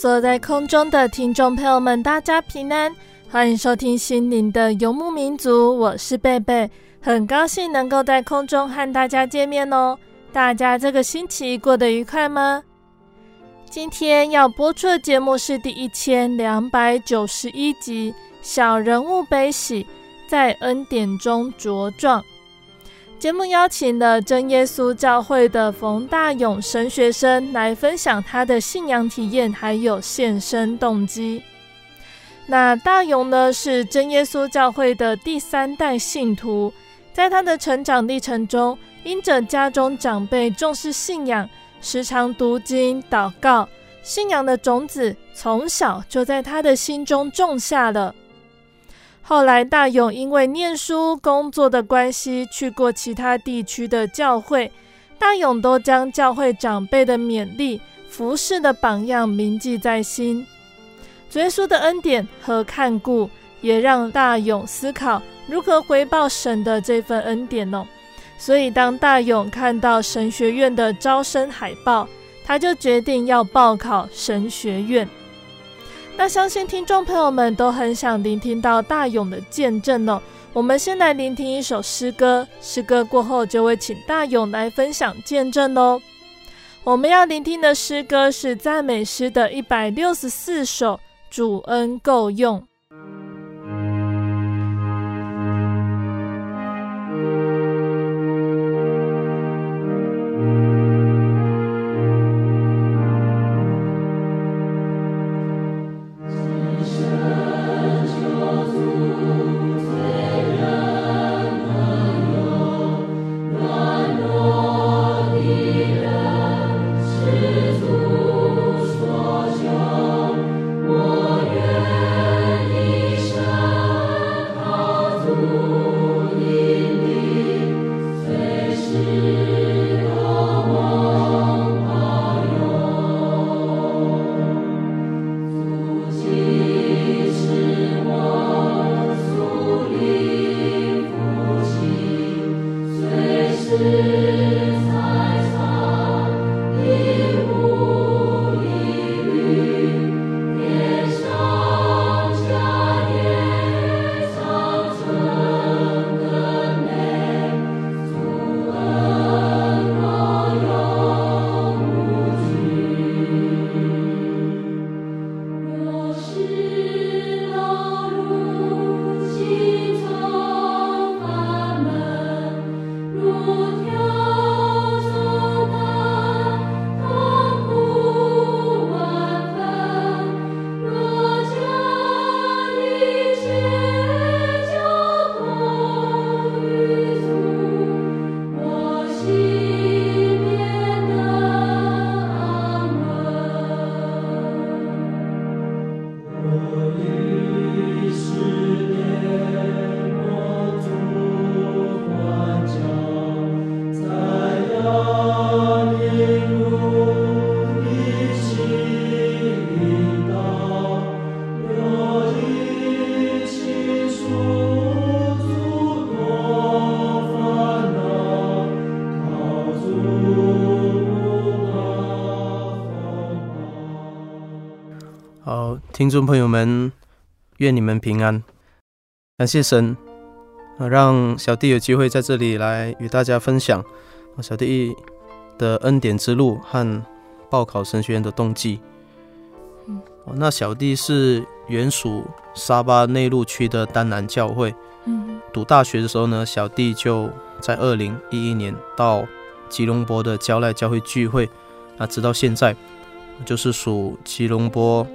所有在空中的听众朋友们，大家平安，欢迎收听心灵的游牧民族，我是贝贝，很高兴能够在空中和大家见面哦。大家这个星期过得愉快吗？今天要播出的节目是第一千两百九十一集《小人物悲喜，在恩典中茁壮》。节目邀请了真耶稣教会的冯大勇神学生来分享他的信仰体验，还有献身动机。那大勇呢，是真耶稣教会的第三代信徒，在他的成长历程中，因着家中长辈重视信仰，时常读经祷告，信仰的种子从小就在他的心中种下了。后来，大勇因为念书、工作的关系，去过其他地区的教会。大勇都将教会长辈的勉励、服侍的榜样铭记在心。主耶稣的恩典和看顾，也让大勇思考如何回报神的这份恩典哦。所以，当大勇看到神学院的招生海报，他就决定要报考神学院。那相信听众朋友们都很想聆听到大勇的见证哦。我们先来聆听一首诗歌，诗歌过后就会请大勇来分享见证哦。我们要聆听的诗歌是赞美诗的一百六十四首，《主恩够用》。听众朋友们，愿你们平安。感谢神啊，让小弟有机会在这里来与大家分享小弟的恩典之路和报考神学院的动机。嗯，那小弟是原属沙巴内陆区的丹南教会。嗯，读大学的时候呢，小弟就在二零一一年到吉隆坡的交赖教会聚会，啊，直到现在。就是属吉隆坡，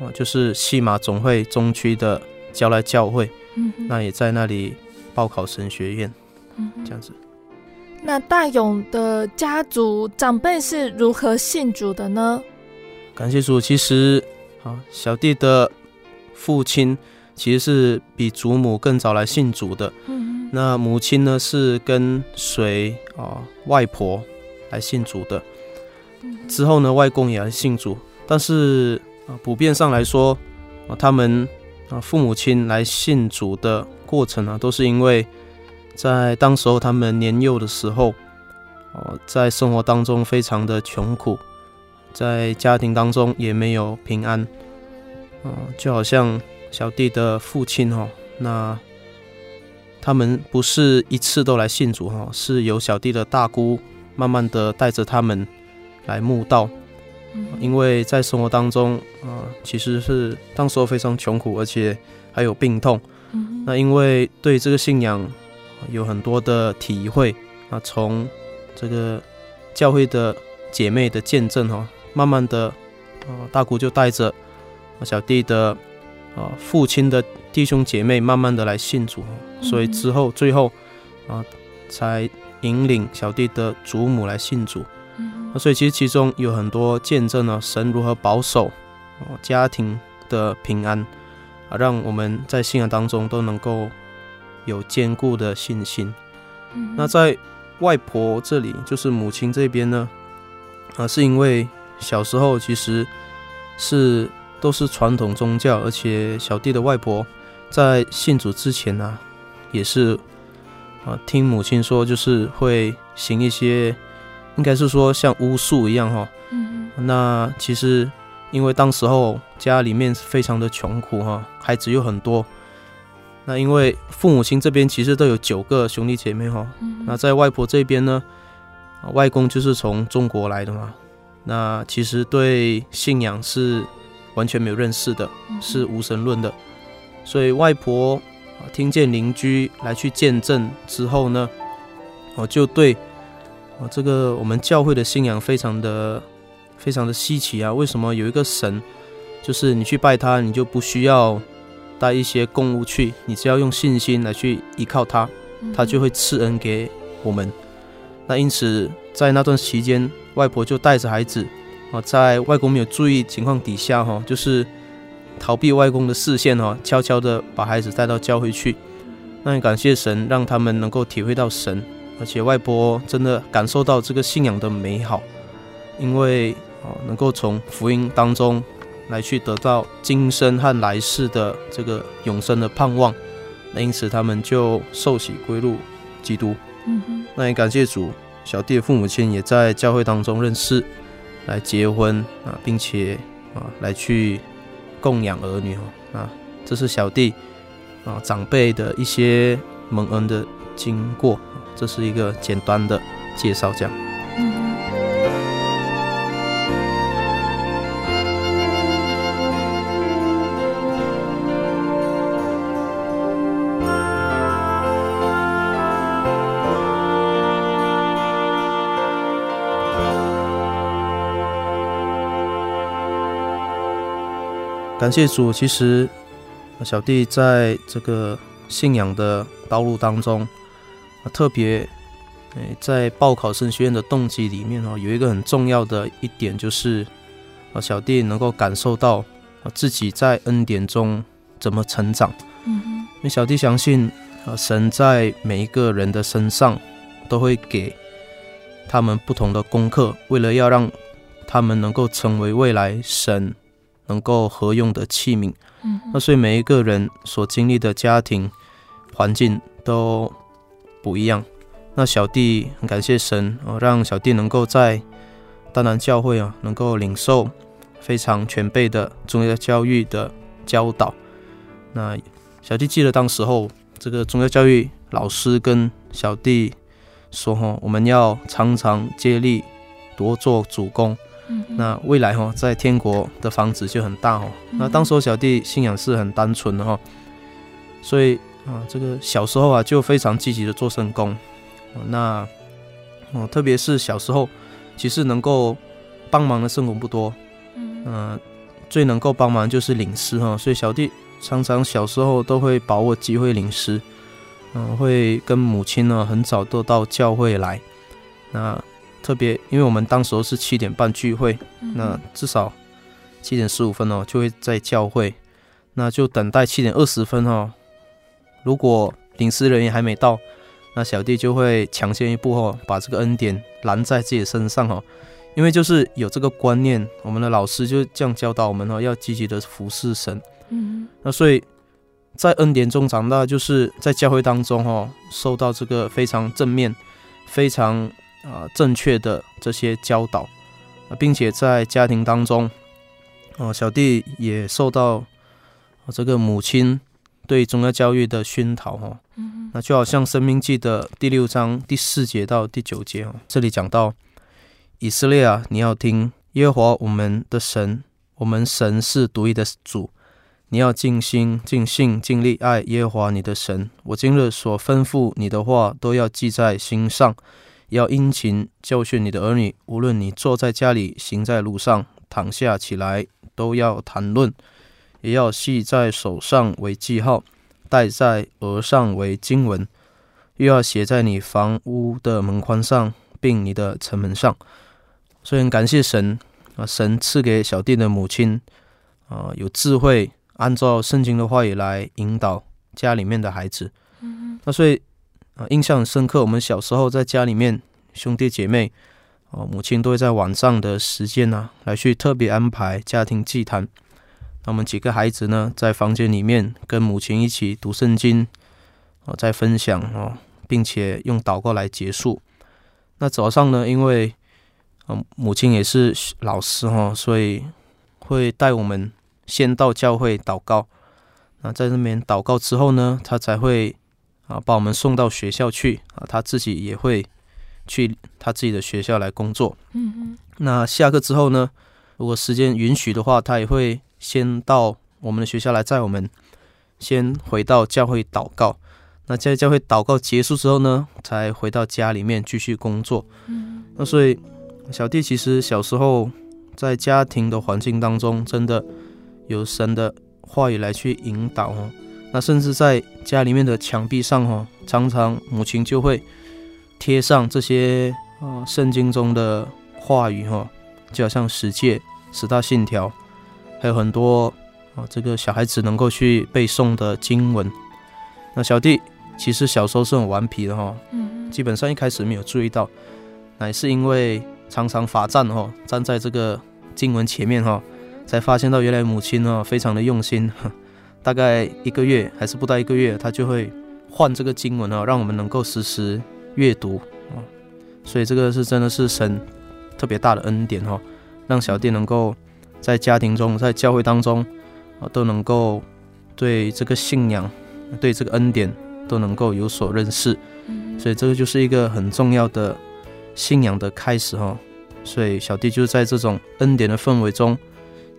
啊，就是西马总会中区的教来教会，嗯，那也在那里报考神学院，嗯，这样子。那大勇的家族长辈是如何信主的呢？感谢主，其实啊，小弟的父亲其实是比祖母更早来信主的，嗯，那母亲呢是跟随啊外婆来信主的。之后呢，外公也来信主，但是啊，普遍上来说啊，他们啊父母亲来信主的过程啊，都是因为在当时候他们年幼的时候，哦，在生活当中非常的穷苦，在家庭当中也没有平安，啊，就好像小弟的父亲哈，那他们不是一次都来信主哈，是由小弟的大姑慢慢的带着他们。来慕道，因为在生活当中啊，其实是当时候非常穷苦，而且还有病痛。那因为对这个信仰有很多的体会啊，从这个教会的姐妹的见证哈，慢慢的啊，大姑就带着小弟的啊父亲的弟兄姐妹慢慢的来信主，所以之后最后啊，才引领小弟的祖母来信主。那所以其实其中有很多见证了，神如何保守哦家庭的平安啊，让我们在信仰当中都能够有坚固的信心。嗯、那在外婆这里，就是母亲这边呢，啊，是因为小时候其实是都是传统宗教，而且小弟的外婆在信主之前呢、啊，也是啊听母亲说，就是会行一些。应该是说像巫术一样哈，嗯，那其实因为当时候家里面非常的穷苦哈，孩子又很多，那因为父母亲这边其实都有九个兄弟姐妹哈，那在外婆这边呢，外公就是从中国来的嘛，那其实对信仰是完全没有认识的，是无神论的，所以外婆听见邻居来去见证之后呢，我就对。哦，这个我们教会的信仰非常的非常的稀奇啊！为什么有一个神，就是你去拜他，你就不需要带一些供物去，你只要用信心来去依靠他，他就会赐恩给我们。那因此在那段期间，外婆就带着孩子啊，在外公没有注意情况底下哈，就是逃避外公的视线哈，悄悄的把孩子带到教会去。那也感谢神，让他们能够体会到神。而且外婆真的感受到这个信仰的美好，因为啊，能够从福音当中来去得到今生和来世的这个永生的盼望，那因此他们就受洗归入基督。嗯哼，那也感谢主，小弟的父母亲也在教会当中认识，来结婚啊，并且啊来去供养儿女啊，这是小弟啊长辈的一些蒙恩的经过。这是一个简单的介绍，这样。感谢主，其实小弟在这个信仰的道路当中。特别，在报考神学院的动机里面哦有一个很重要的一点，就是啊，小弟能够感受到啊自己在恩典中怎么成长。嗯哼，因为小弟相信啊，神在每一个人的身上都会给他们不同的功课，为了要让他们能够成为未来神能够合用的器皿。嗯，那所以每一个人所经历的家庭环境都。不一样，那小弟很感谢神哦，让小弟能够在丹南教会啊，能够领受非常全备的宗教教育的教导。那小弟记得当时候这个宗教教育老师跟小弟说：“哈，我们要常常接力，多做主工。嗯、那未来哈，在天国的房子就很大哦。嗯、那当时候小弟信仰是很单纯的哈，所以啊，这个小时候啊就非常积极的做圣工。那哦，特别是小时候，其实能够帮忙的圣工不多。嗯、呃，最能够帮忙就是领师哈，所以小弟常常小时候都会把握机会领师。嗯，会跟母亲呢很早都到教会来。那特别，因为我们当时候是七点半聚会，嗯、那至少七点十五分哦就会在教会，那就等待七点二十分哦。如果领事人员还没到，那小弟就会抢先一步哦，把这个恩典拦在自己身上哦。因为就是有这个观念，我们的老师就这样教导我们哦，要积极的服侍神。嗯，那所以。在恩典中长大，就是在教会当中哦，受到这个非常正面、非常啊、呃、正确的这些教导，并且在家庭当中，哦，小弟也受到这个母亲对宗教教育的熏陶哦。嗯，那就好像《申命记》的第六章第四节到第九节哦，这里讲到以色列啊，你要听耶和华我们的神，我们神是独一的主。你要尽心、尽性、尽力爱耶和华你的神。我今日所吩咐你的话，都要记在心上，要殷勤教训你的儿女。无论你坐在家里，行在路上，躺下起来，都要谈论；也要系在手上为记号，戴在额上为经文，又要写在你房屋的门框上，并你的城门上。所以很感谢神啊，神赐给小弟的母亲啊，有智慧。按照圣经的话语来引导家里面的孩子，嗯，那所以啊，印象很深刻。我们小时候在家里面，兄弟姐妹，啊，母亲都会在晚上的时间呢，来去特别安排家庭祭坛。那我们几个孩子呢，在房间里面跟母亲一起读圣经，哦，在分享哦，并且用祷告来结束。那早上呢，因为嗯，母亲也是老师哈，所以会带我们。先到教会祷告，那在那边祷告之后呢，他才会啊把我们送到学校去啊，他自己也会去他自己的学校来工作。嗯嗯。那下课之后呢，如果时间允许的话，他也会先到我们的学校来载我们，先回到教会祷告。那在教会祷告结束之后呢，才回到家里面继续工作。嗯。那所以小弟其实小时候在家庭的环境当中，真的。有神的话语来去引导哦，那甚至在家里面的墙壁上哦，常常母亲就会贴上这些啊圣经中的话语哈，就好像十诫、十大信条，还有很多啊这个小孩子能够去背诵的经文。那小弟其实小时候是很顽皮的哈，嗯，基本上一开始没有注意到，乃是因为常常罚站哈，站在这个经文前面哈。才发现到原来母亲呢非常的用心，大概一个月还是不到一个月，她就会换这个经文啊，让我们能够实时阅读啊。所以这个是真的是神特别大的恩典哈，让小弟能够在家庭中、在教会当中啊，都能够对这个信仰、对这个恩典都能够有所认识。所以这个就是一个很重要的信仰的开始哈。所以小弟就是在这种恩典的氛围中。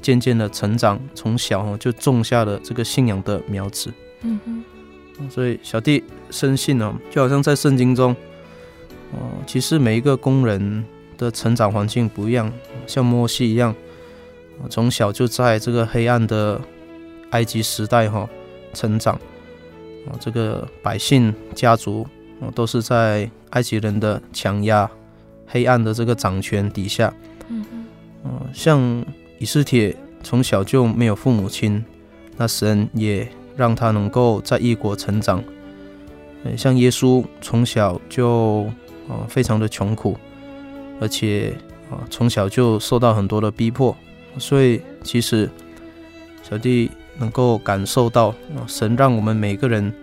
渐渐的成长，从小就种下了这个信仰的苗子。嗯哼，所以小弟深信呢，就好像在圣经中，哦，其实每一个工人的成长环境不一样，像摩西一样，从小就在这个黑暗的埃及时代哈成长，啊，这个百姓家族都是在埃及人的强压、黑暗的这个掌权底下。嗯哼，像。以斯帖从小就没有父母亲，那神也让他能够在异国成长。像耶稣从小就啊非常的穷苦，而且啊从小就受到很多的逼迫，所以其实小弟能够感受到神让我们每个人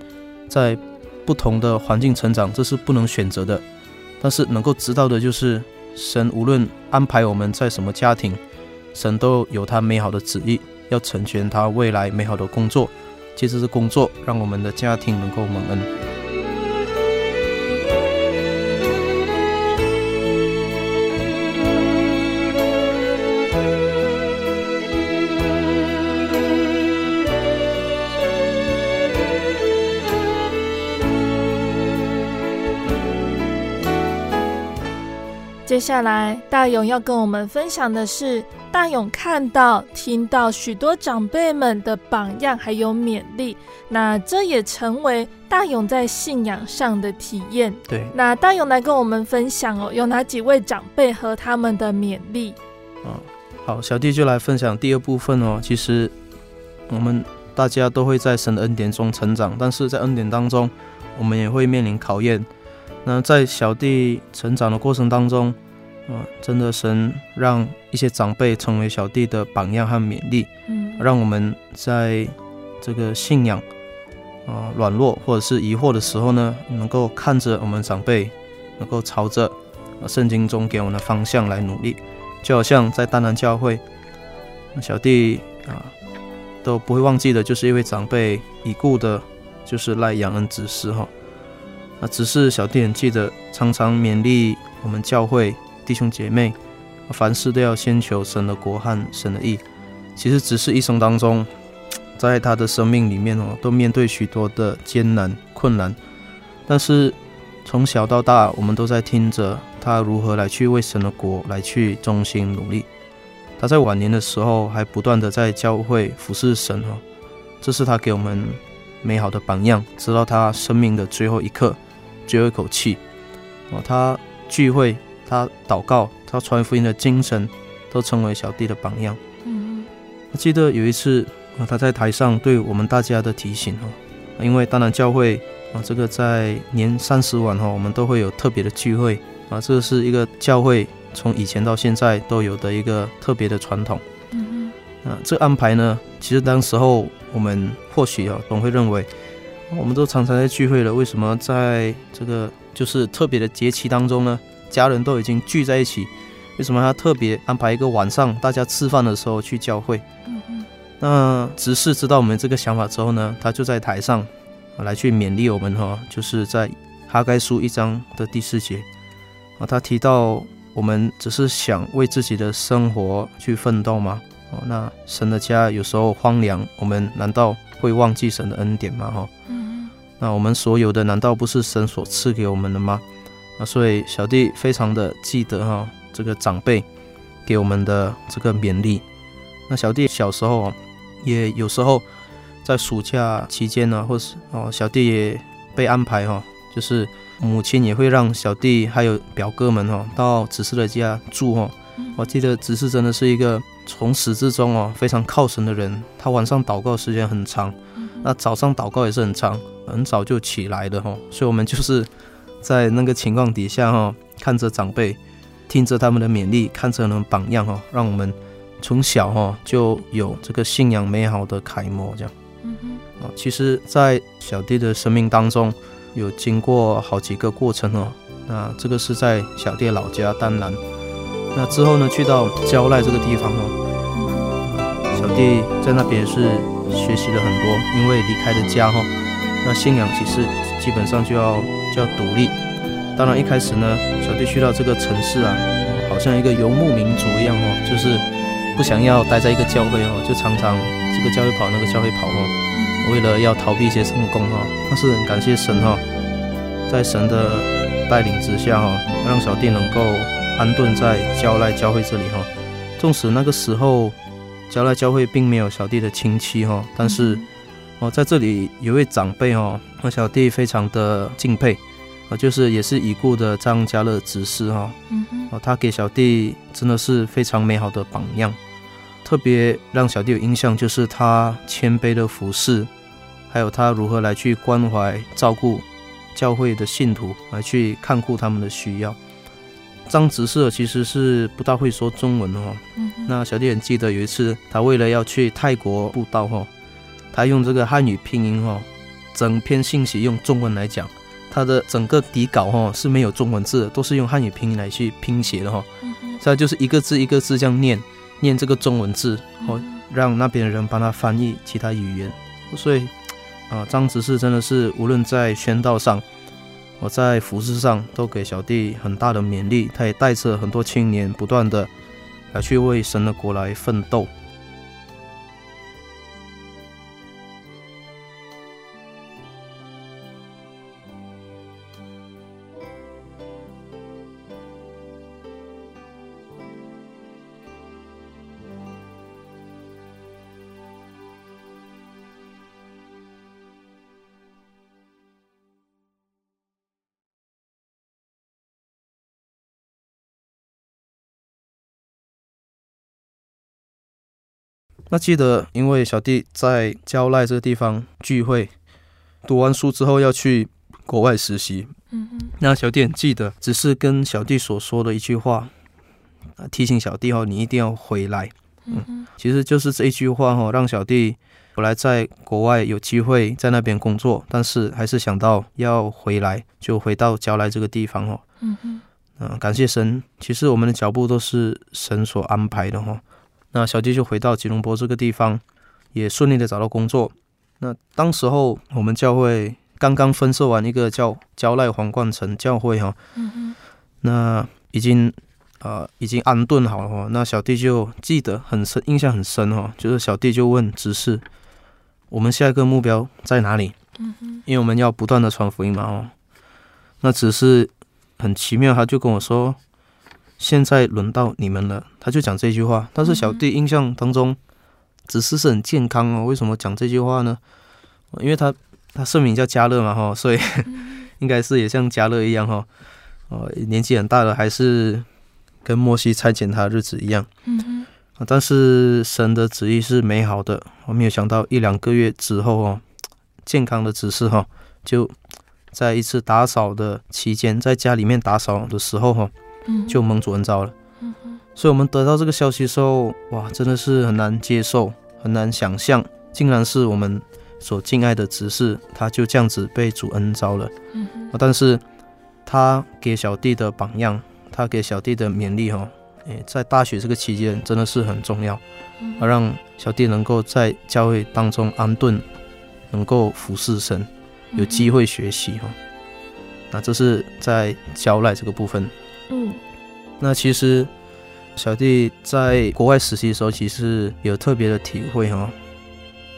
在不同的环境成长，这是不能选择的。但是能够知道的就是神无论安排我们在什么家庭。神都有他美好的旨意，要成全他未来美好的工作。借着这工作，让我们的家庭能够蒙恩。接下来，大勇要跟我们分享的是，大勇看到、听到许多长辈们的榜样，还有勉励。那这也成为大勇在信仰上的体验。对，那大勇来跟我们分享哦，有哪几位长辈和他们的勉励？嗯，好，小弟就来分享第二部分哦。其实我们大家都会在神的恩典中成长，但是在恩典当中，我们也会面临考验。那在小弟成长的过程当中，啊，真的，神让一些长辈成为小弟的榜样和勉励，嗯，让我们在这个信仰啊软弱或者是疑惑的时候呢，能够看着我们长辈，能够朝着圣经中给我们的方向来努力，就好像在大南教会，小弟啊都不会忘记的，就是一位长辈已故的，就是赖杨恩执事哈，啊只是小弟很记得，常常勉励我们教会。弟兄姐妹，凡事都要先求神的国和神的义。其实只是一生当中，在他的生命里面哦，都面对许多的艰难困难。但是从小到大，我们都在听着他如何来去为神的国来去忠心努力。他在晚年的时候，还不断的在教会服侍神哦，这是他给我们美好的榜样。直到他生命的最后一刻，最后一口气哦，他聚会。他祷告，他传福音的精神，都成为小弟的榜样。嗯，我记得有一次啊，他在台上对我们大家的提醒哦，因为当然教会啊，这个在年三十晚哈，我们都会有特别的聚会啊，这是一个教会从以前到现在都有的一个特别的传统。嗯嗯，啊，这个安排呢，其实当时候我们或许啊，总会认为，我们都常常在聚会了，为什么在这个就是特别的节期当中呢？家人都已经聚在一起，为什么他特别安排一个晚上大家吃饭的时候去教会？嗯嗯。那执事知道我们这个想法之后呢，他就在台上来去勉励我们哈，就是在哈该书一章的第四节啊，他提到我们只是想为自己的生活去奋斗吗？哦，那神的家有时候荒凉，我们难道会忘记神的恩典吗？哈，嗯。那我们所有的难道不是神所赐给我们的吗？啊，所以小弟非常的记得哈，这个长辈给我们的这个勉励。那小弟小时候也有时候在暑假期间呢，或是哦，小弟也被安排哈，就是母亲也会让小弟还有表哥们哈到执事的家住哈。我记得执事真的是一个从始至终哦非常靠神的人，他晚上祷告时间很长，那早上祷告也是很长，很早就起来的哈，所以我们就是。在那个情况底下哈，看着长辈，听着他们的勉励，看着他们榜样哈，让我们从小哈就有这个信仰美好的楷模这样。嗯哼。啊，其实，在小弟的生命当中，有经过好几个过程哦。那这个是在小弟老家丹南，那之后呢，去到蕉赖这个地方哦。小弟在那边是学习了很多，因为离开了家哈，那信仰其实基本上就要就。要独立，当然一开始呢，小弟去到这个城市啊，好像一个游牧民族一样哦，就是不想要待在一个教会哦，就常常这个教会跑，那个教会跑哦，为了要逃避一些圣工哈。但是很感谢神哈，在神的带领之下哈，让小弟能够安顿在教赖教会这里哈。纵使那个时候蕉赖教会并没有小弟的亲戚哈，但是哦，在这里有位长辈哦，和小弟非常的敬佩。啊，就是也是已故的张家乐执事哈，嗯哼，他给小弟真的是非常美好的榜样，特别让小弟有印象就是他谦卑的服侍，还有他如何来去关怀照顾教会的信徒，来去看顾他们的需要。张执事其实是不大会说中文哦，嗯，那小弟很记得有一次他为了要去泰国布道哈，他用这个汉语拼音哦，整篇信息用中文来讲。他的整个底稿哈是没有中文字的，都是用汉语拼音来去拼写的哈。再、嗯、就是一个字一个字这样念，念这个中文字，哦，让那边的人帮他翻译其他语言。所以啊，张执事真的是无论在宣道上，我在服饰上都给小弟很大的勉励。他也带着很多青年不断的来去为神的国来奋斗。那记得，因为小弟在郊赖这个地方聚会，读完书之后要去国外实习。嗯哼。那小弟很记得，只是跟小弟所说的一句话，提醒小弟哦，你一定要回来。嗯哼。其实就是这一句话哦，让小弟本来在国外有机会在那边工作，但是还是想到要回来，就回到蕉赖这个地方哦。嗯哼。嗯，感谢神，其实我们的脚步都是神所安排的哈。那小弟就回到吉隆坡这个地方，也顺利的找到工作。那当时候我们教会刚刚分设完一个叫蕉赖皇冠城教会哈，嗯，那已经呃已经安顿好了哈。那小弟就记得很深，印象很深哈，就是小弟就问执事，我们下一个目标在哪里？因为我们要不断的传福音嘛哦。那只是很奇妙，他就跟我说。现在轮到你们了，他就讲这句话。但是小弟印象当中，只是是很健康哦。为什么讲这句话呢？因为他他圣名叫加勒嘛哈，所以 应该是也像加勒一样哈。哦，年纪很大了，还是跟莫西差遣他的日子一样。但是神的旨意是美好的。我没有想到一两个月之后哦，健康的指示哈，就在一次打扫的期间，在家里面打扫的时候哈。就蒙主恩召了，所以，我们得到这个消息的时候，哇，真的是很难接受，很难想象，竟然是我们所敬爱的执事，他就这样子被主恩召了。但是，他给小弟的榜样，他给小弟的勉励，哈，诶，在大学这个期间真的是很重要，而让小弟能够在教会当中安顿，能够服侍神，有机会学习，哈。那这是在教赖这个部分。嗯，那其实小弟在国外实习的时候，其实有特别的体会哈，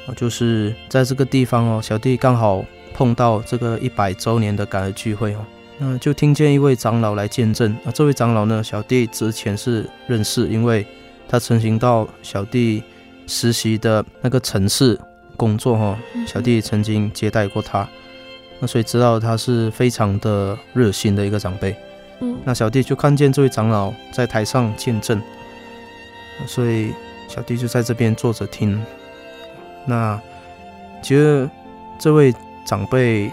啊，就是在这个地方哦，小弟刚好碰到这个一百周年的感恩聚会哦，那就听见一位长老来见证。啊，这位长老呢，小弟之前是认识，因为他曾经到小弟实习的那个城市工作哈，小弟曾经接待过他，那所以知道他是非常的热心的一个长辈。嗯，那小弟就看见这位长老在台上见证，所以小弟就在这边坐着听。那其实这位长辈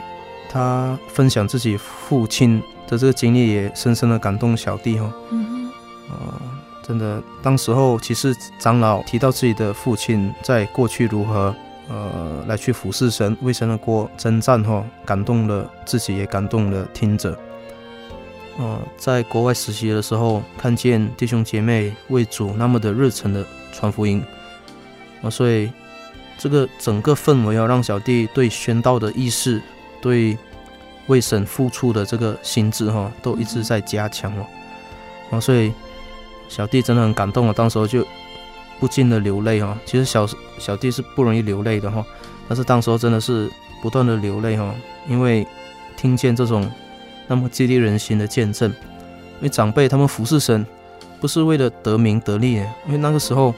他分享自己父亲的这个经历，也深深的感动小弟哈。嗯呃，真的，当时候其实长老提到自己的父亲在过去如何呃来去服侍神，为神的国征战哈，感动了自己，也感动了听者。呃，在国外实习的时候，看见弟兄姐妹为主那么的热忱的传福音，啊，所以这个整个氛围啊让小弟对宣道的意识，对为神付出的这个心智哈，都一直在加强哦，啊，所以小弟真的很感动啊，当时候就不禁的流泪哈。其实小小弟是不容易流泪的哈，但是当时候真的是不断的流泪哈，因为听见这种。那么激励人心的见证，因为长辈他们服侍神，不是为了得名得利，因为那个时候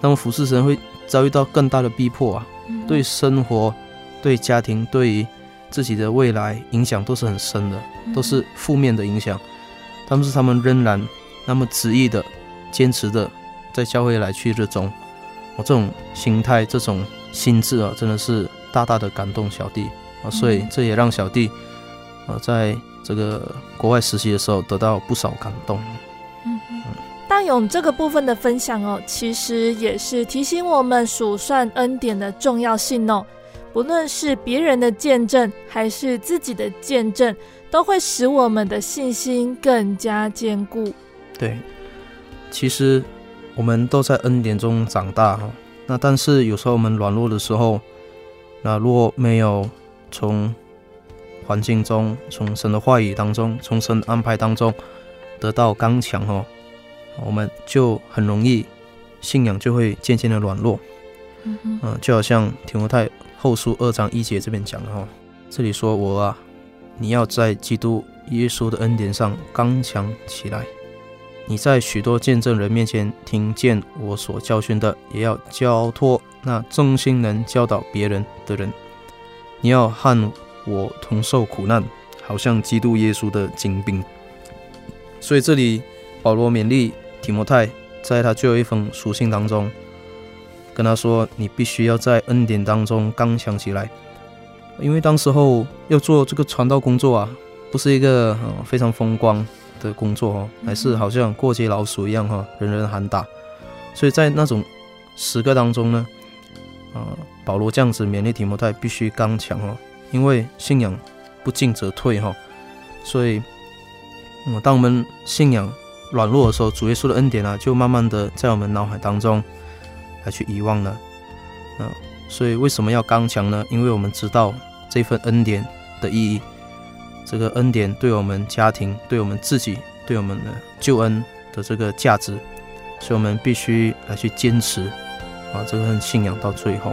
他们服侍神会遭遇到更大的逼迫啊，对生活、对家庭、对自己的未来影响都是很深的，都是负面的影响。但是他们仍然那么执意的、坚持的在教会来去热衷，我这种心态、这种心智啊，真的是大大的感动小弟。啊，所以这也让小弟啊在。这个国外实习的时候得到不少感动。大勇这个部分的分享哦，其实也是提醒我们数算恩典的重要性哦。不论是别人的见证，还是自己的见证，都会使我们的信心更加坚固。对，其实我们都在恩典中长大哈。那但是有时候我们软弱的时候，那如果没有从环境中、从神的话语当中、从神的安排当中得到刚强哦，我们就很容易信仰就会渐渐的软弱。嗯嗯，就好像提摩太后书二章一节这边讲的哈，这里说我啊，你要在基督耶稣的恩典上刚强起来。你在许多见证人面前听见我所教训的，也要交托那忠心能教导别人的人。你要和我同受苦难，好像基督耶稣的精兵。所以这里保罗勉励提摩太，在他最后一封书信当中，跟他说：“你必须要在恩典当中刚强起来，因为当时候要做这个传道工作啊，不是一个非常风光。”的工作哦，还是好像过街老鼠一样哈，人人喊打。所以在那种时刻当中呢，啊，保罗这样子勉励提摩太必须刚强哦，因为信仰不进则退哈。所以，嗯，当我们信仰软弱的时候，主耶稣的恩典啊，就慢慢的在我们脑海当中来去遗忘了。嗯，所以为什么要刚强呢？因为我们知道这份恩典的意义。这个恩典对我们家庭、对我们自己、对我们的救恩的这个价值，所以我们必须来去坚持啊，这份信仰到最后。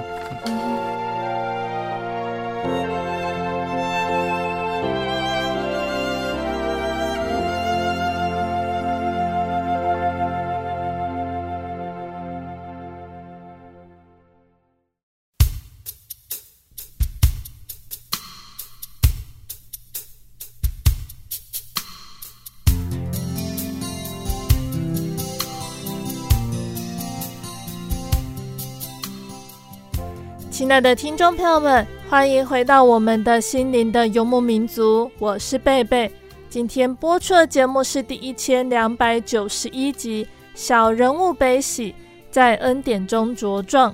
亲爱的听众朋友们，欢迎回到我们的心灵的游牧民族，我是贝贝。今天播出的节目是第一千两百九十一集《小人物悲喜，在恩典中茁壮》。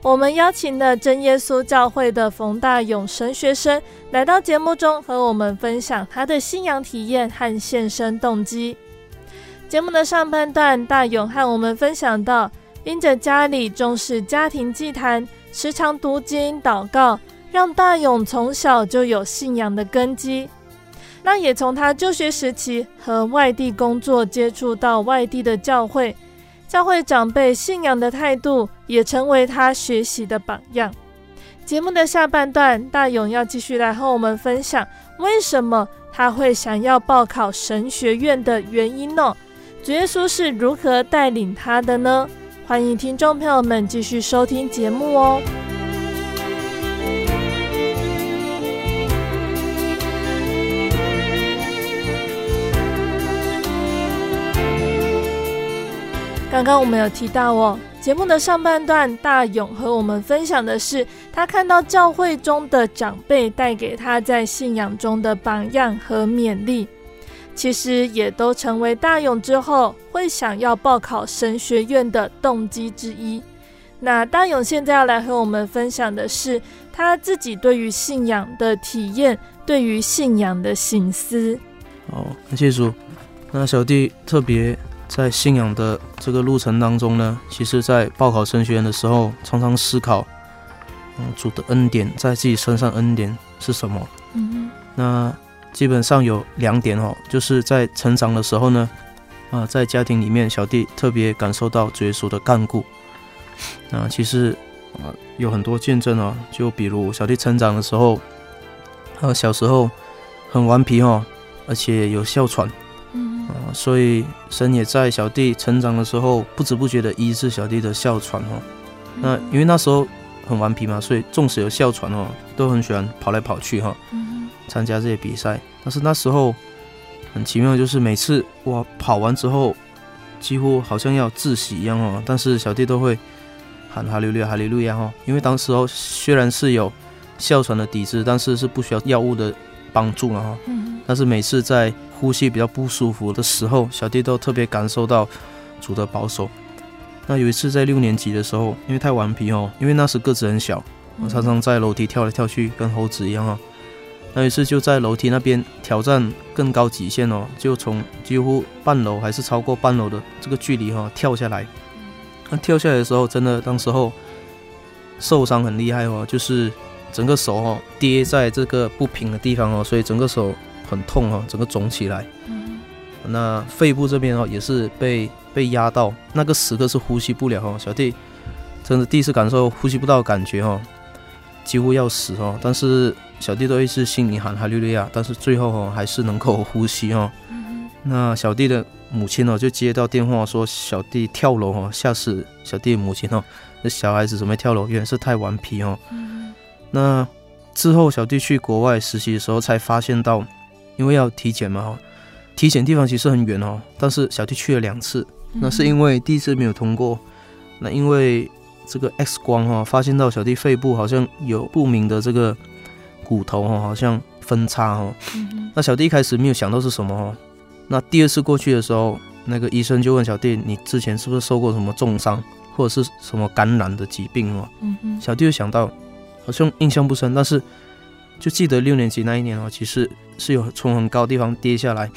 我们邀请了真耶稣教会的冯大勇神学生来到节目中，和我们分享他的信仰体验和献身动机。节目的上半段，大勇和我们分享到，因着家里重视家庭祭坛。时常读经祷告，让大勇从小就有信仰的根基。那也从他就学时期和外地工作接触到外地的教会，教会长辈信仰的态度也成为他学习的榜样。节目的下半段，大勇要继续来和我们分享为什么他会想要报考神学院的原因呢？主耶稣是如何带领他的呢？欢迎听众朋友们继续收听节目哦。刚刚我们有提到哦，节目的上半段，大勇和我们分享的是他看到教会中的长辈带给他在信仰中的榜样和勉励。其实也都成为大勇之后会想要报考神学院的动机之一。那大勇现在要来和我们分享的是他自己对于信仰的体验，对于信仰的省思。哦，感谢主。那小弟特别在信仰的这个路程当中呢，其实在报考神学院的时候，常常思考，嗯，主的恩典在自己身上恩典是什么？嗯，那。基本上有两点哦，就是在成长的时候呢，啊，在家庭里面，小弟特别感受到主耶稣的干顾。啊，其实啊有很多见证哦，就比如小弟成长的时候，啊小时候很顽皮哦，而且有哮喘，嗯，啊，所以神也在小弟成长的时候不知不觉的医治小弟的哮喘哦。那因为那时候很顽皮嘛，所以纵使有哮喘哦，都很喜欢跑来跑去哈。参加这些比赛，但是那时候很奇妙，就是每次我跑完之后，几乎好像要窒息一样哦。但是小弟都会喊哈利路亚，哈利路亚哈。因为当时候虽然是有哮喘的底子，但是是不需要药物的帮助了哈。嗯。但是每次在呼吸比较不舒服的时候，小弟都特别感受到主的保守。那有一次在六年级的时候，因为太顽皮哦，因为那时个子很小，我常常在楼梯跳来跳去，跟猴子一样哦。那一次就在楼梯那边挑战更高极限哦，就从几乎半楼还是超过半楼的这个距离哈、哦、跳下来，那跳下来的时候，真的当时候受伤很厉害哦，就是整个手哦跌在这个不平的地方哦，所以整个手很痛哦，整个肿起来。嗯，那肺部这边哦也是被被压到，那个时刻是呼吸不了哦，小弟真的第一次感受呼吸不到的感觉哦，几乎要死哦，但是小弟都一直心里喊哈利路亚，但是最后哦还是能够呼吸哦。嗯，那小弟的。母亲哦，就接到电话说小弟跳楼哦，吓死小弟的母亲哦。那小孩子准备跳楼，原来是太顽皮哦。嗯。那之后小弟去国外实习的时候，才发现到，因为要体检嘛哈，体检地方其实很远哦。但是小弟去了两次，那是因为第一次没有通过。那因为这个 X 光哈，发现到小弟肺部好像有不明的这个骨头哈，好像分叉哈。嗯。那小弟一开始没有想到是什么哈。那第二次过去的时候，那个医生就问小弟：“你之前是不是受过什么重伤，或者是什么感染的疾病哦？”小弟就想到，好像印象不深，但是就记得六年级那一年哦，其实是有从很高的地方跌下来。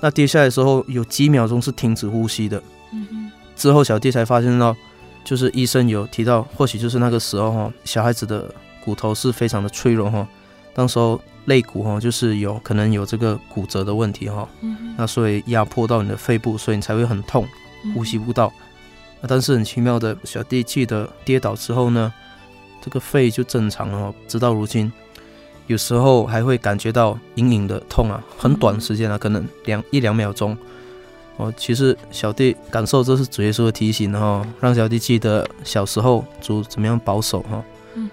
那跌下来的时候，有几秒钟是停止呼吸的。嗯嗯。之后小弟才发现到，就是医生有提到，或许就是那个时候哈，小孩子的骨头是非常的脆弱哈。当时候。肋骨哈，就是有可能有这个骨折的问题哈，嗯，那所以压迫到你的肺部，所以你才会很痛，呼吸不到。嗯，但是很奇妙的，小弟记得跌倒之后呢，这个肺就正常了。直到如今，有时候还会感觉到隐隐的痛啊，很短时间啊，可能两一两秒钟。哦，其实小弟感受这是主耶稣的提醒哈，让小弟记得小时候主怎么样保守哈。嗯，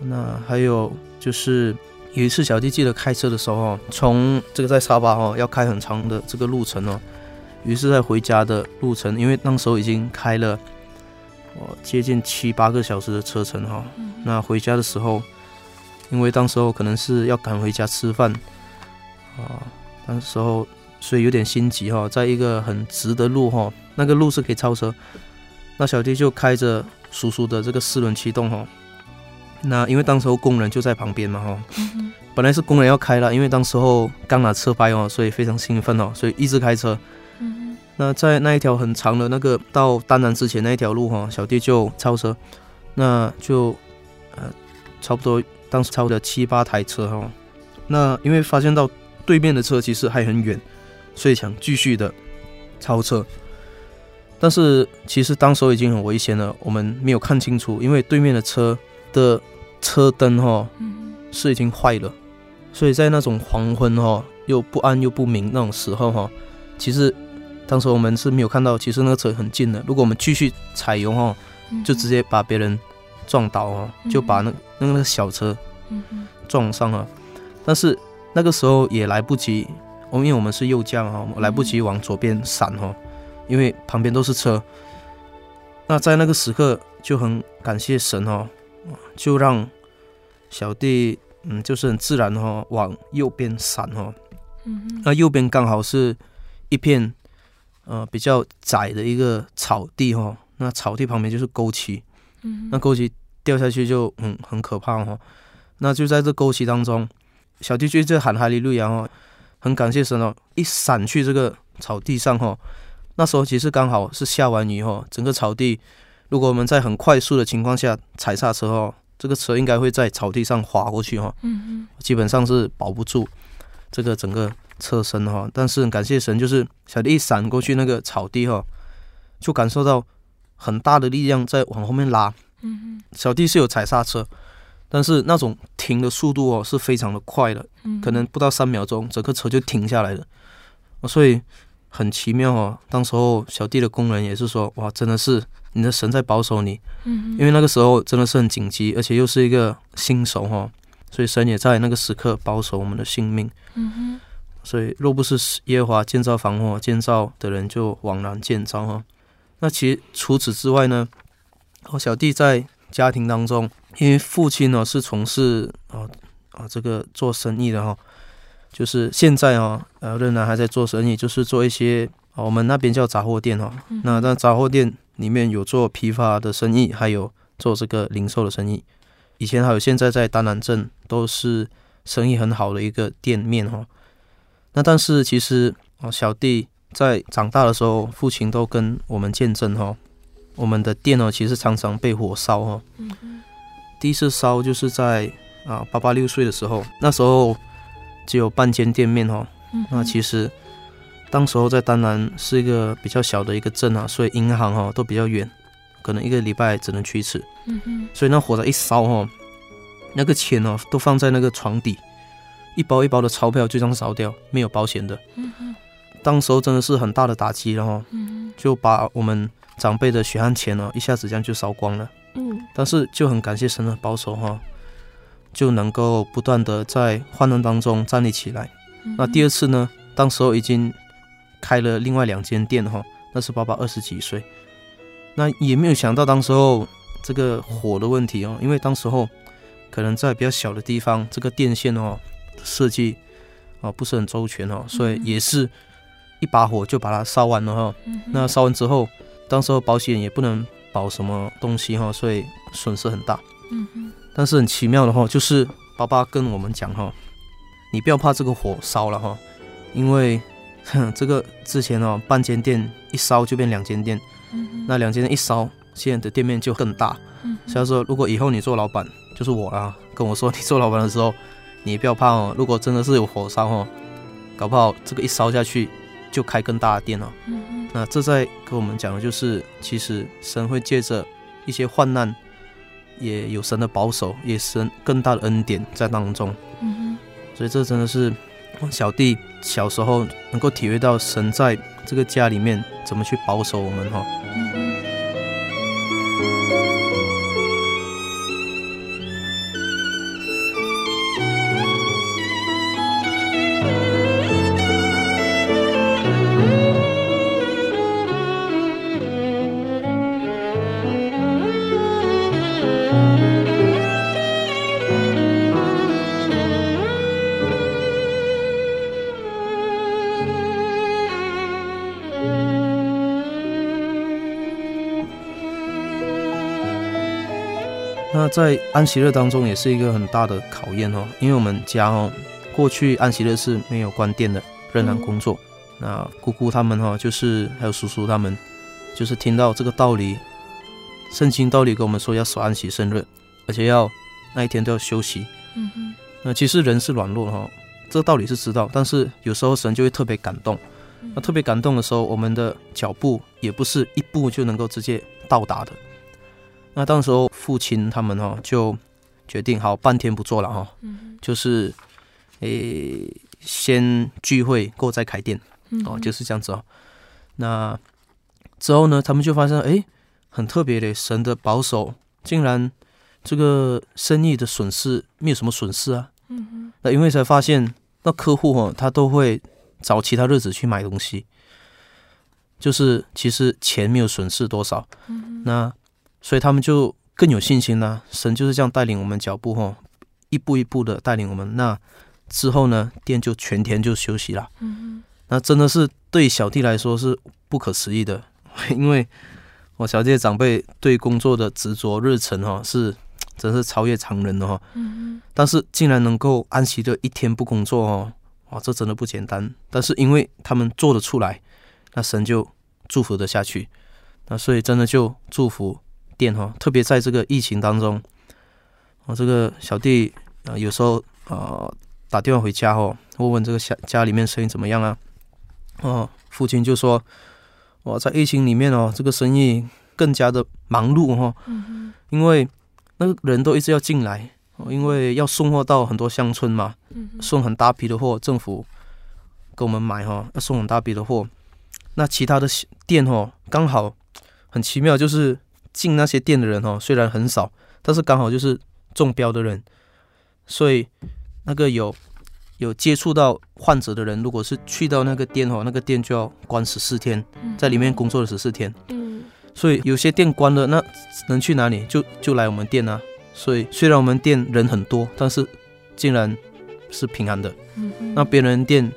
那还有就是。有一次，小弟记得开车的时候，从这个在沙巴哈要开很长的这个路程哦。于是，在回家的路程，因为那时候已经开了哦接近七八个小时的车程哈。那回家的时候，因为当时候可能是要赶回家吃饭啊，那时候所以有点心急哈，在一个很直的路哈，那个路是可以超车，那小弟就开着叔叔的这个四轮驱动哈。那因为当时候工人就在旁边嘛，哈，本来是工人要开了，因为当时候刚拿车牌哦，所以非常兴奋哦，所以一直开车。那在那一条很长的那个到丹南之前那一条路哈，小弟就超车，那就呃差不多当时超了七八台车哈。那因为发现到对面的车其实还很远，所以想继续的超车，但是其实当时候已经很危险了，我们没有看清楚，因为对面的车的。车灯哈是已经坏了，所以在那种黄昏哈又不暗又不明那种时候哈，其实当时我们是没有看到，其实那个车很近的。如果我们继续踩油哈，就直接把别人撞倒哦，就把那那个小车撞上了。但是那个时候也来不及，我因为我们是右驾哈，来不及往左边闪哈，因为旁边都是车。那在那个时刻就很感谢神哈。就让小弟，嗯，就是很自然哈、哦，往右边闪哈、哦。嗯，那右边刚好是一片呃比较窄的一个草地哈、哦。那草地旁边就是沟渠。嗯，那沟渠掉下去就很很可怕哈、哦。那就在这沟渠当中，小弟就一直喊哈利路亚哦，很感谢神哦。一闪去这个草地上哈、哦，那时候其实刚好是下完雨哈、哦，整个草地。如果我们在很快速的情况下踩刹车哦，这个车应该会在草地上滑过去哈，嗯，基本上是保不住这个整个车身哈。但是很感谢神，就是小弟一闪过去那个草地哈，就感受到很大的力量在往后面拉，嗯，小弟是有踩刹车，但是那种停的速度哦是非常的快的，可能不到三秒钟，整个车就停下来了，所以很奇妙哦。当时候小弟的工人也是说，哇，真的是。你的神在保守你，嗯，因为那个时候真的是很紧急，而且又是一个新手哈，所以神也在那个时刻保守我们的性命，嗯哼，所以若不是耶和华建造房屋，建造的人就枉然建造哈。那其实除此之外呢，我小弟在家庭当中，因为父亲呢是从事啊啊这个做生意的哈，就是现在啊呃仍然还在做生意，就是做一些我们那边叫杂货店哈，那那杂货店。里面有做批发的生意，还有做这个零售的生意。以前还有现在在丹南镇都是生意很好的一个店面哈。那但是其实哦，小弟在长大的时候，父亲都跟我们见证哈，我们的店哦，其实常常被火烧哦。第一次烧就是在啊八八六岁的时候，那时候只有半间店面哦。嗯。那其实当时候在丹南是一个比较小的一个镇啊，所以银行哦都比较远，可能一个礼拜只能去一次。嗯哼。所以那火灾一烧哦，那个钱哦都放在那个床底，一包一包的钞票就这样烧掉，没有保险的。嗯哼。当时候真的是很大的打击，然后就把我们。长辈的血汗钱呢，一下子这样就烧光了。嗯，但是就很感谢神的保守哈，就能够不断的在患难当中站立起来。嗯、那第二次呢，当时候已经开了另外两间店哈，那是爸爸二十几岁，那也没有想到当时候这个火的问题哦，因为当时候可能在比较小的地方，这个电线哦设计啊不是很周全哦，所以也是一把火就把它烧完了哈。嗯、那烧完之后。当时候保险也不能保什么东西哈，所以损失很大。嗯嗯。但是很奇妙的话，就是爸爸跟我们讲哈，你不要怕这个火烧了哈，因为哼 这个之前哦，半间店一烧就变两间店，嗯、那两间店一烧，现在的店面就更大。嗯。所以说，如果以后你做老板，就是我啦，跟我说你做老板的时候，你也不要怕哦。如果真的是有火烧哦，搞不好这个一烧下去就开更大的店了。嗯。那这在跟我们讲的就是，其实神会借着一些患难，也有神的保守，也神更大的恩典在当中。嗯。所以这真的是小弟小时候能够体会到神在这个家里面怎么去保守我们哈。那在安息日当中也是一个很大的考验哦，因为我们家哦，过去安息日是没有关店的，仍然工作。嗯、那姑姑他们哈，就是还有叔叔他们，就是听到这个道理，圣经道理跟我们说要守安息圣日，而且要那一天都要休息。嗯哼。那其实人是软弱的哈，这个道理是知道，但是有时候神就会特别感动。那特别感动的时候，我们的脚步也不是一步就能够直接到达的。那当时候父亲他们哈就决定好半天不做了哈，就是诶先聚会过再开店哦，就是这样子哦。那之后呢，他们就发现诶很特别的，神的保守竟然这个生意的损失没有什么损失啊。那因为才发现那客户哈他都会找其他日子去买东西，就是其实钱没有损失多少。那所以他们就更有信心啦。神就是这样带领我们脚步哈，一步一步的带领我们。那之后呢，店就全天就休息了。嗯哼。那真的是对小弟来说是不可思议的，因为我小弟的长辈对工作的执着热忱哈，是真是超越常人的哈。嗯哼。但是竟然能够安息的一天不工作哦，哇，这真的不简单。但是因为他们做得出来，那神就祝福的下去。那所以真的就祝福。店哈，特别在这个疫情当中，我这个小弟啊，有时候啊打电话回家哦，问问这个家家里面生意怎么样啊？哦，父亲就说，我在疫情里面哦，这个生意更加的忙碌哈，因为那个人都一直要进来，因为要送货到很多乡村嘛，送很大批的货，政府给我们买哈，要送很大批的货，那其他的店哦，刚好很奇妙就是。进那些店的人哦，虽然很少，但是刚好就是中标的人，所以那个有有接触到患者的人，如果是去到那个店哦，那个店就要关十四天，在里面工作了十四天。嗯，所以有些店关了，那能去哪里？就就来我们店啊。所以虽然我们店人很多，但是竟然是平安的。嗯，那别人店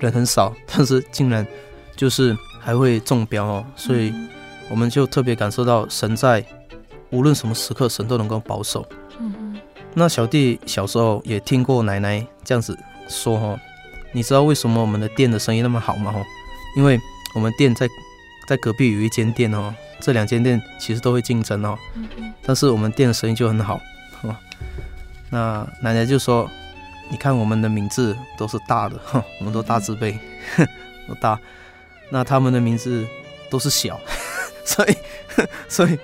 人很少，但是竟然就是还会中标哦，所以。我们就特别感受到神在无论什么时刻，神都能够保守。那小弟小时候也听过奶奶这样子说哈，你知道为什么我们的店的生意那么好吗？哈，因为我们店在在隔壁有一间店哦，这两间店其实都会竞争哦，但是我们店的生意就很好哦。那奶奶就说：“你看我们的名字都是大的，我们都大字辈，都大。那他们的名字都是小，所以，所以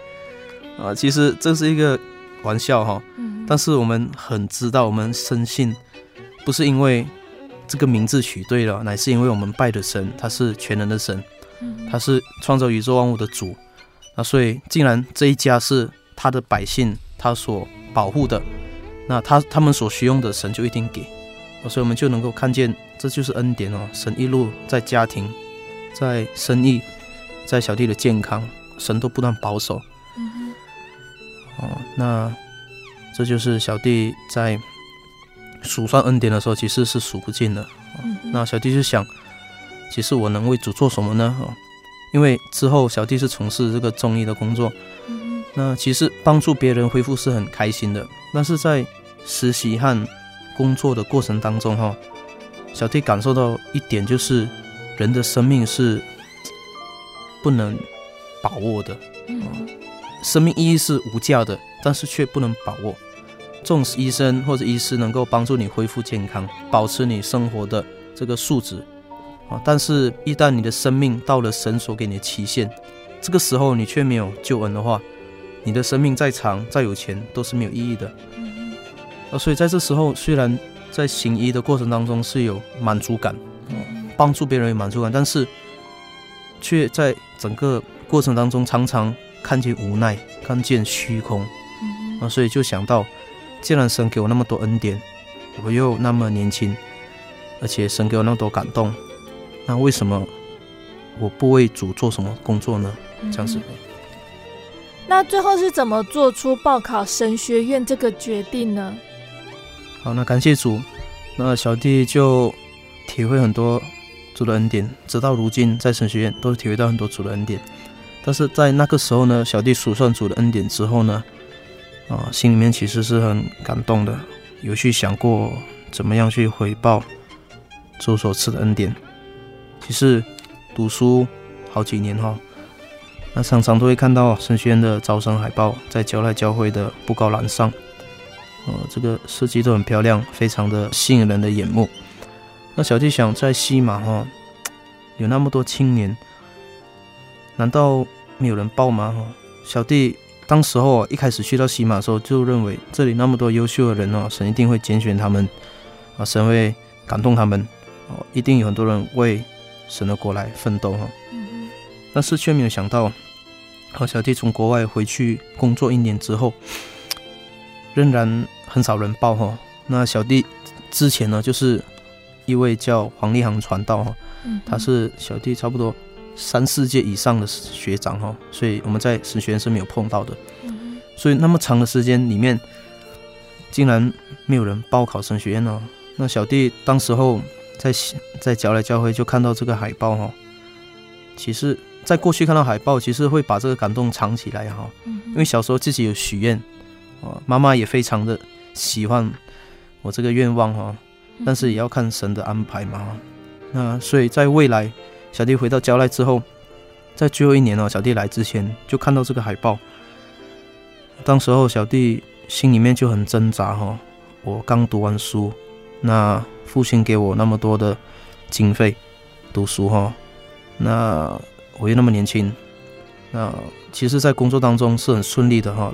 啊，其实这是一个玩笑哈。但是我们很知道，我们深信，不是因为这个名字取对了，乃是因为我们拜的神，他是全能的神，他是创造宇宙万物的主。那所以，既然这一家是他的百姓，他所保护的。”那他他们所需用的神就一定给，所以我们就能够看见，这就是恩典哦。神一路在家庭，在生意，在小弟的健康，神都不断保守。嗯哦，那这就是小弟在数算恩典的时候，其实是数不尽的。嗯、那小弟就想，其实我能为主做什么呢？哦，因为之后小弟是从事这个中医的工作。嗯、那其实帮助别人恢复是很开心的，但是在实习和工作的过程当中，哈，小弟感受到一点就是，人的生命是不能把握的，嗯，生命意义是无价的，但是却不能把握。纵使医生或者医师能够帮助你恢复健康，保持你生活的这个素质，啊，但是一旦你的生命到了神所给你的期限，这个时候你却没有救恩的话，你的生命再长再有钱都是没有意义的。啊，所以在这时候，虽然在行医的过程当中是有满足感，帮助别人有满足感，但是却在整个过程当中常常看见无奈，看见虚空。啊，所以就想到，既然神给我那么多恩典，我又那么年轻，而且神给我那么多感动，那为什么我不为主做什么工作呢？这样子。那最后是怎么做出报考神学院这个决定呢？好，那感谢主，那小弟就体会很多主的恩典，直到如今在神学院都体会到很多主的恩典。但是在那个时候呢，小弟数算主的恩典之后呢，啊，心里面其实是很感动的，有去想过怎么样去回报主所赐的恩典。其实读书好几年哈，那常常都会看到神学院的招生海报在交来教会的布告栏上。呃，这个设计都很漂亮，非常的吸引人的眼目。那小弟想在西马哈，有那么多青年，难道没有人报吗？哈，小弟当时候一开始去到西马的时候，就认为这里那么多优秀的人哦，神一定会拣选他们，啊，神会感动他们，哦，一定有很多人为神的国来奋斗哈。但是却没有想到，和小弟从国外回去工作一年之后。仍然很少人报哈，那小弟之前呢，就是一位叫黄立航传道哈，他是小弟差不多三四届以上的学长哈，所以我们在神学院是没有碰到的，所以那么长的时间里面，竟然没有人报考神学院呢？那小弟当时候在在教来教会就看到这个海报哈，其实在过去看到海报，其实会把这个感动藏起来哈，因为小时候自己有许愿。哦，妈妈也非常的喜欢我这个愿望哈，但是也要看神的安排嘛。那所以在未来，小弟回到教内之后，在最后一年哦，小弟来之前就看到这个海报，当时候小弟心里面就很挣扎哈。我刚读完书，那父亲给我那么多的经费读书哈，那我又那么年轻，那其实，在工作当中是很顺利的哈。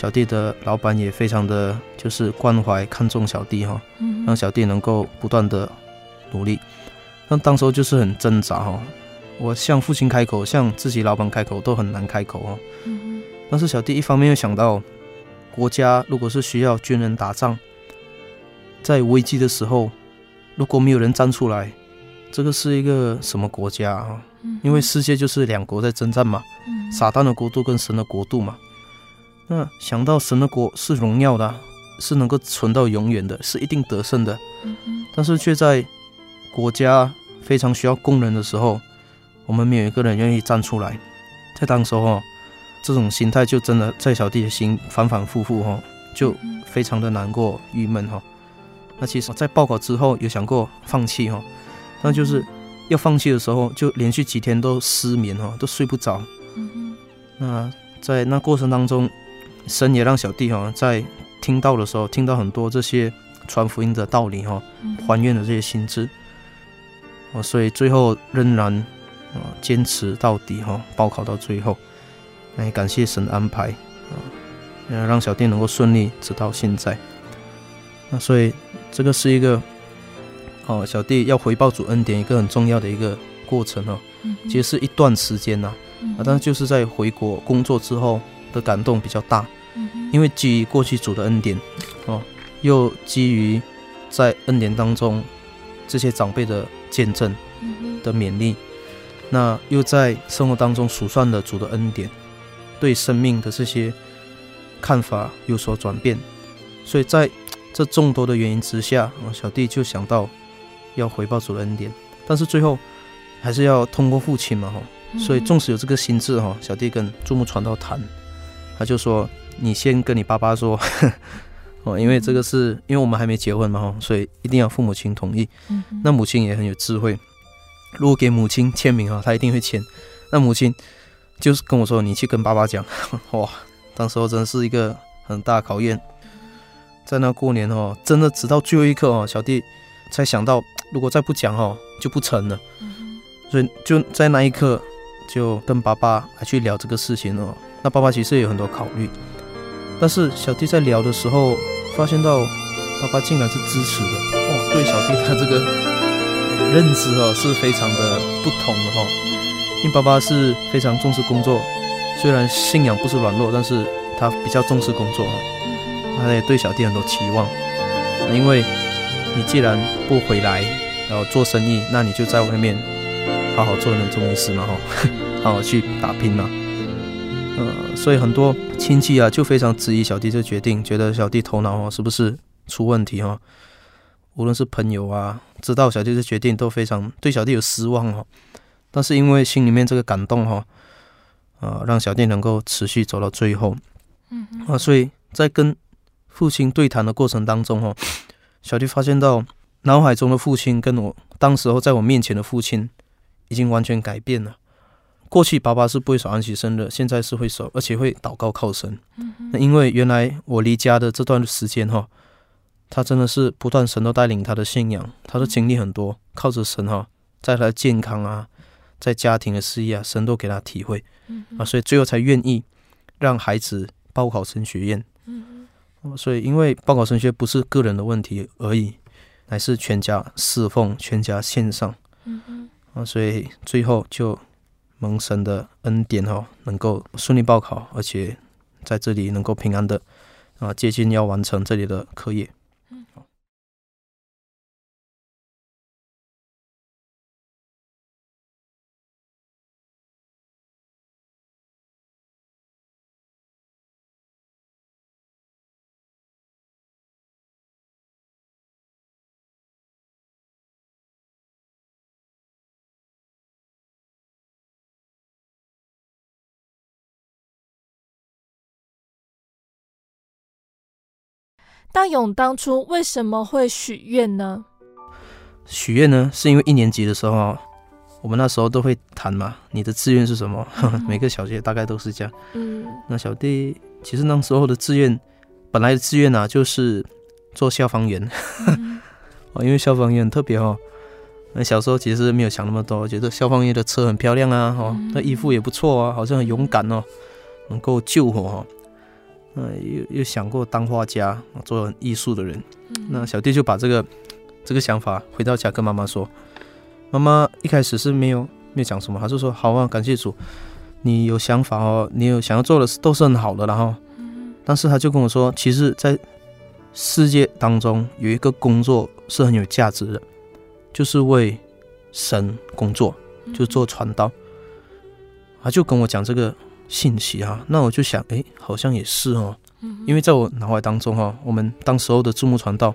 小弟的老板也非常的就是关怀看重小弟哈，让小弟能够不断的努力。那当时候就是很挣扎哈，我向父亲开口，向自己老板开口都很难开口哈。但是小弟一方面又想到，国家如果是需要军人打仗，在危机的时候，如果没有人站出来，这个是一个什么国家啊？因为世界就是两国在征战嘛，撒旦的国度跟神的国度嘛。那想到神的国是荣耀的，是能够存到永远的，是一定得胜的。但是却在国家非常需要工人的时候，我们没有一个人愿意站出来。在当时候，这种心态就真的在小弟的心反反复复哈，就非常的难过、郁闷哈。那其实，在报考之后有想过放弃哈，但就是要放弃的时候，就连续几天都失眠哈，都睡不着。那在那过程当中，神也让小弟哈在听到的时候，听到很多这些传福音的道理哈，还愿的这些心智。哦，所以最后仍然啊坚持到底哈，报考到最后，那也感谢神安排啊，让小弟能够顺利直到现在。那所以这个是一个哦，小弟要回报主恩典一个很重要的一个过程哦，其实是一段时间呐。啊，但是就是在回国工作之后的感动比较大，因为基于过去主的恩典哦，又基于在恩典当中这些长辈的。见证的勉励，那又在生活当中数算了主的恩典，对生命的这些看法有所转变，所以在这众多的原因之下，小弟就想到要回报主的恩典，但是最后还是要通过父亲嘛，哈，所以纵使有这个心智，哈，小弟跟注目传道谈，他就说：“你先跟你爸爸说。”哦，因为这个是因为我们还没结婚嘛，所以一定要父母亲同意。嗯、那母亲也很有智慧，如果给母亲签名啊，他一定会签。那母亲就是跟我说：“你去跟爸爸讲。”哇，当时候真的是一个很大考验。在那过年哦，真的直到最后一刻哦，小弟才想到，如果再不讲哦，就不成了。所以就在那一刻，就跟爸爸来去聊这个事情哦。那爸爸其实也有很多考虑。但是小弟在聊的时候，发现到爸爸竟然是支持的哦，对小弟他这个认知哦是非常的不同的哈。因为爸爸是非常重视工作，虽然信仰不是软弱，但是他比较重视工作哈。他也对小弟很多期望，因为你既然不回来然后做生意，那你就在外面好好做人中医师嘛哈，好好去打拼嘛。呃，所以很多亲戚啊就非常质疑小弟这决定，觉得小弟头脑哦是不是出问题哈？无论是朋友啊，知道小弟这决定都非常对小弟有失望哦。但是因为心里面这个感动哈，啊，让小弟能够持续走到最后。嗯啊，所以在跟父亲对谈的过程当中哈，小弟发现到脑海中的父亲跟我当时候在我面前的父亲已经完全改变了。过去爸爸是不会守安息生的，现在是会守，而且会祷告靠神。嗯、那因为原来我离家的这段时间哈，他真的是不断神都带领他的信仰，他的经历很多，靠着神哈，在他的健康啊，在家庭的事业啊，神都给他体会。嗯、啊，所以最后才愿意让孩子报考神学院。嗯、哼所以因为报考神学不是个人的问题而已，乃是全家侍奉、全家献上。嗯、哼啊，所以最后就。蒙神的恩典哦，能够顺利报考，而且在这里能够平安的啊，接近要完成这里的课业。大勇当初为什么会许愿呢？许愿呢，是因为一年级的时候，我们那时候都会谈嘛，你的志愿是什么？嗯、每个小学大概都是这样。嗯，那小弟其实那时候的志愿，本来的志愿啊，就是做消防员。嗯、因为消防员很特别哦。那小时候其实没有想那么多，觉得消防员的车很漂亮啊，哦，那衣服也不错啊，好像很勇敢哦，能够救火。嗯，又又想过当画家，做艺术的人。嗯、那小弟就把这个这个想法回到家跟妈妈说。妈妈一开始是没有没有讲什么，还是说好啊，感谢主，你有想法哦，你有想要做的事都是很好的。然后，嗯、但是他就跟我说，其实，在世界当中有一个工作是很有价值的，就是为神工作，就是做传道。他就跟我讲这个。信息啊，那我就想，哎，好像也是哦，因为在我脑海当中哈，我们当时候的注目传道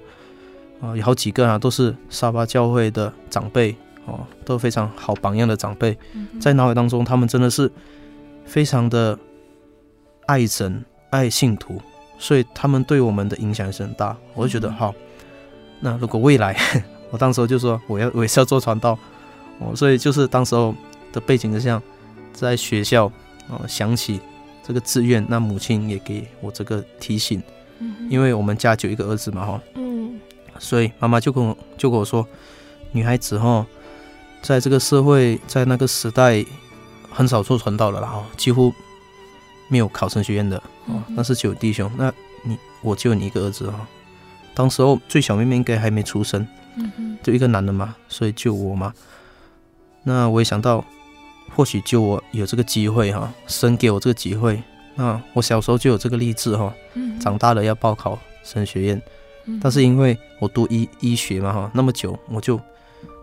啊，有好几个啊，都是沙巴教会的长辈哦，都非常好榜样的长辈，在脑海当中，他们真的是非常的爱神爱信徒，所以他们对我们的影响也是很大。我就觉得好，那如果未来，我当时候就说我要我也是要做传道哦，所以就是当时候的背景是这样，在学校。哦，想起这个志愿，那母亲也给我这个提醒，嗯、因为我们家就一个儿子嘛哈，嗯，所以妈妈就跟我就跟我说，女孩子哈，在这个社会，在那个时代，很少做传道的了哈，几乎没有考神学院的哦，那是只有弟兄，那你我就你一个儿子哈，当时候最小妹妹应该还没出生，嗯，就一个男的嘛，所以就我嘛，那我也想到。或许就我有这个机会哈，神给我这个机会，那我小时候就有这个励志哈，长大了要报考神学院，但是因为我读医医学嘛哈，那么久，我就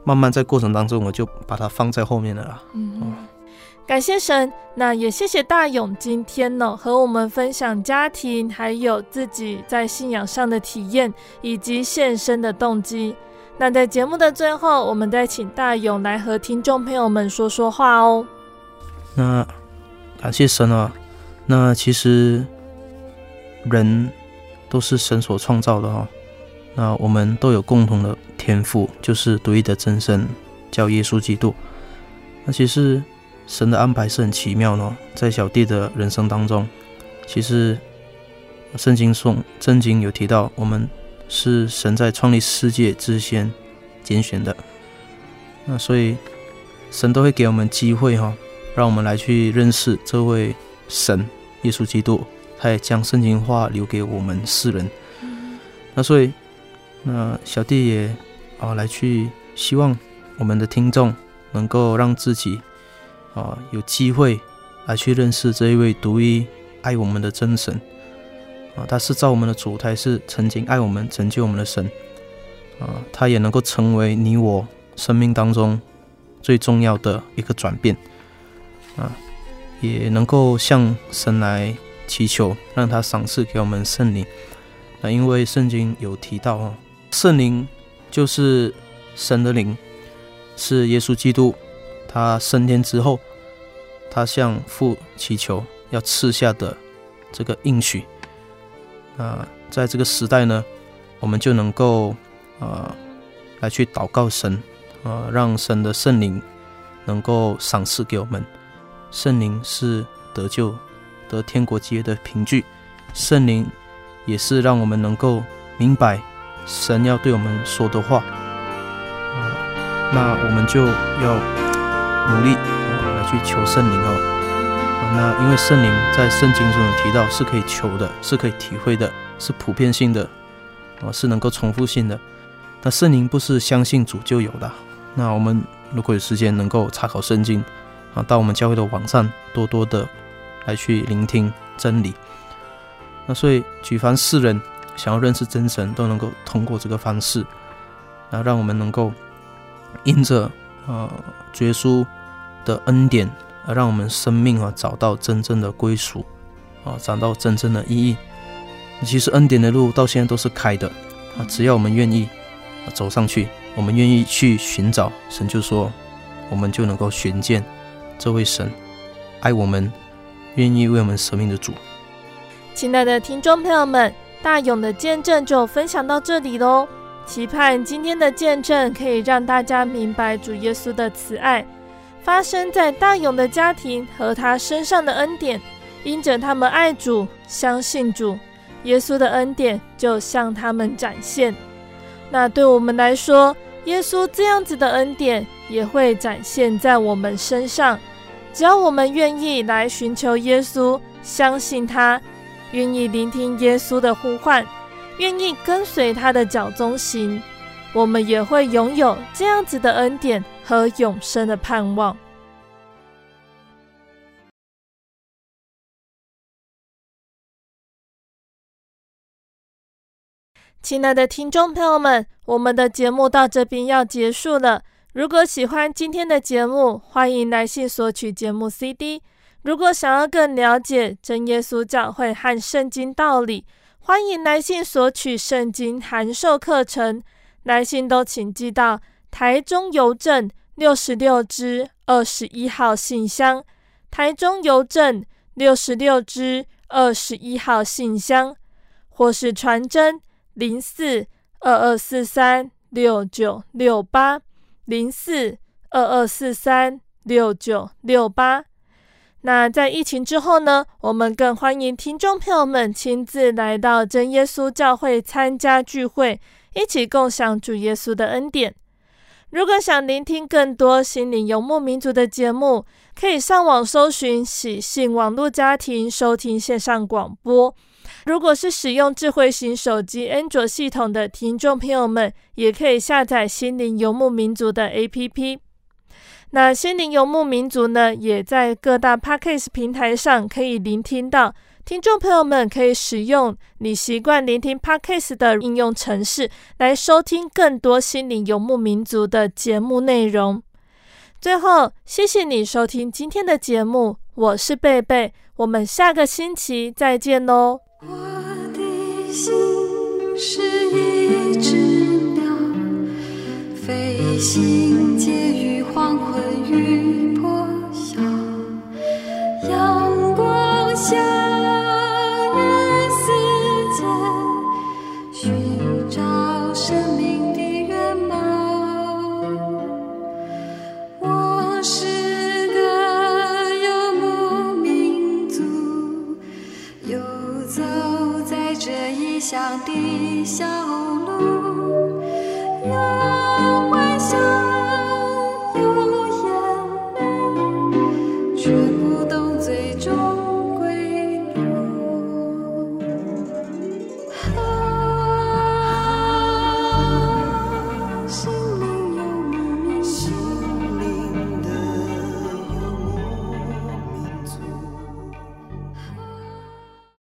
慢慢在过程当中，我就把它放在后面了啦。嗯，感谢神，那也谢谢大勇今天呢和我们分享家庭，还有自己在信仰上的体验，以及献身的动机。那在节目的最后，我们再请大勇来和听众朋友们说说话哦。那感谢神啊！那其实人都是神所创造的哈。那我们都有共同的天赋，就是独一的真神，叫耶稣基督。那其实神的安排是很奇妙的，在小弟的人生当中，其实圣经中圣经有提到我们。是神在创立世界之前拣选的，那所以神都会给我们机会哈，让我们来去认识这位神耶稣基督，他也将圣经话留给我们世人。那所以那小弟也啊来去希望我们的听众能够让自己啊有机会来去认识这一位独一爱我们的真神。啊，他是造我们的主，他也是曾经爱我们、拯救我们的神。啊，他也能够成为你我生命当中最重要的一个转变。啊，也能够向神来祈求，让他赏赐给我们圣灵。那因为圣经有提到，啊，圣灵就是神的灵，是耶稣基督他升天之后，他向父祈求要赐下的这个应许。啊，在这个时代呢，我们就能够啊来去祷告神啊，让神的圣灵能够赏赐给我们。圣灵是得救、得天国基业的凭据，圣灵也是让我们能够明白神要对我们说的话。啊，那我们就要努力来去求圣灵哦。那因为圣灵在圣经中有提到，是可以求的，是可以体会的，是普遍性的，啊，是能够重复性的。那圣灵不是相信主就有的。那我们如果有时间能够查考圣经，啊，到我们教会的网站多多的来去聆听真理。那所以举凡世人想要认识真神，都能够通过这个方式，那让我们能够因着呃，耶稣的恩典。而让我们生命啊找到真正的归属，啊找到真正的意义。其实恩典的路到现在都是开的，啊只要我们愿意走上去，我们愿意去寻找，神就说我们就能够寻见这位神爱我们，愿意为我们舍命的主。亲爱的听众朋友们，大勇的见证就分享到这里喽。期盼今天的见证可以让大家明白主耶稣的慈爱。发生在大勇的家庭和他身上的恩典，因着他们爱主、相信主，耶稣的恩典就向他们展现。那对我们来说，耶稣这样子的恩典也会展现在我们身上。只要我们愿意来寻求耶稣，相信他，愿意聆听耶稣的呼唤，愿意跟随他的脚踪行，我们也会拥有这样子的恩典。和永生的盼望。亲爱的听众朋友们，我们的节目到这边要结束了。如果喜欢今天的节目，欢迎来信索取节目 CD。如果想要更了解真耶稣教会和圣经道理，欢迎来信索取圣经函授课程。来信都请寄到。台中邮政六十六支二十一号信箱，台中邮政六十六支二十一号信箱，或是传真零四二二四三六九六八零四二二四三六九六八。那在疫情之后呢，我们更欢迎听众朋友们亲自来到真耶稣教会参加聚会，一起共享主耶稣的恩典。如果想聆听更多心灵游牧民族的节目，可以上网搜寻喜信网络家庭收听线上广播。如果是使用智慧型手机安卓系统的听众朋友们，也可以下载心灵游牧民族的 APP。那心灵游牧民族呢，也在各大 Podcast 平台上可以聆听到。听众朋友们可以使用你习惯聆听 Podcast 的应用程式，来收听更多心灵游牧民族的节目内容。最后，谢谢你收听今天的节目，我是贝贝，我们下个星期再见喽。我的心是一只鸟，飞行介于黄昏与破晓，阳光下。乡的小路有微笑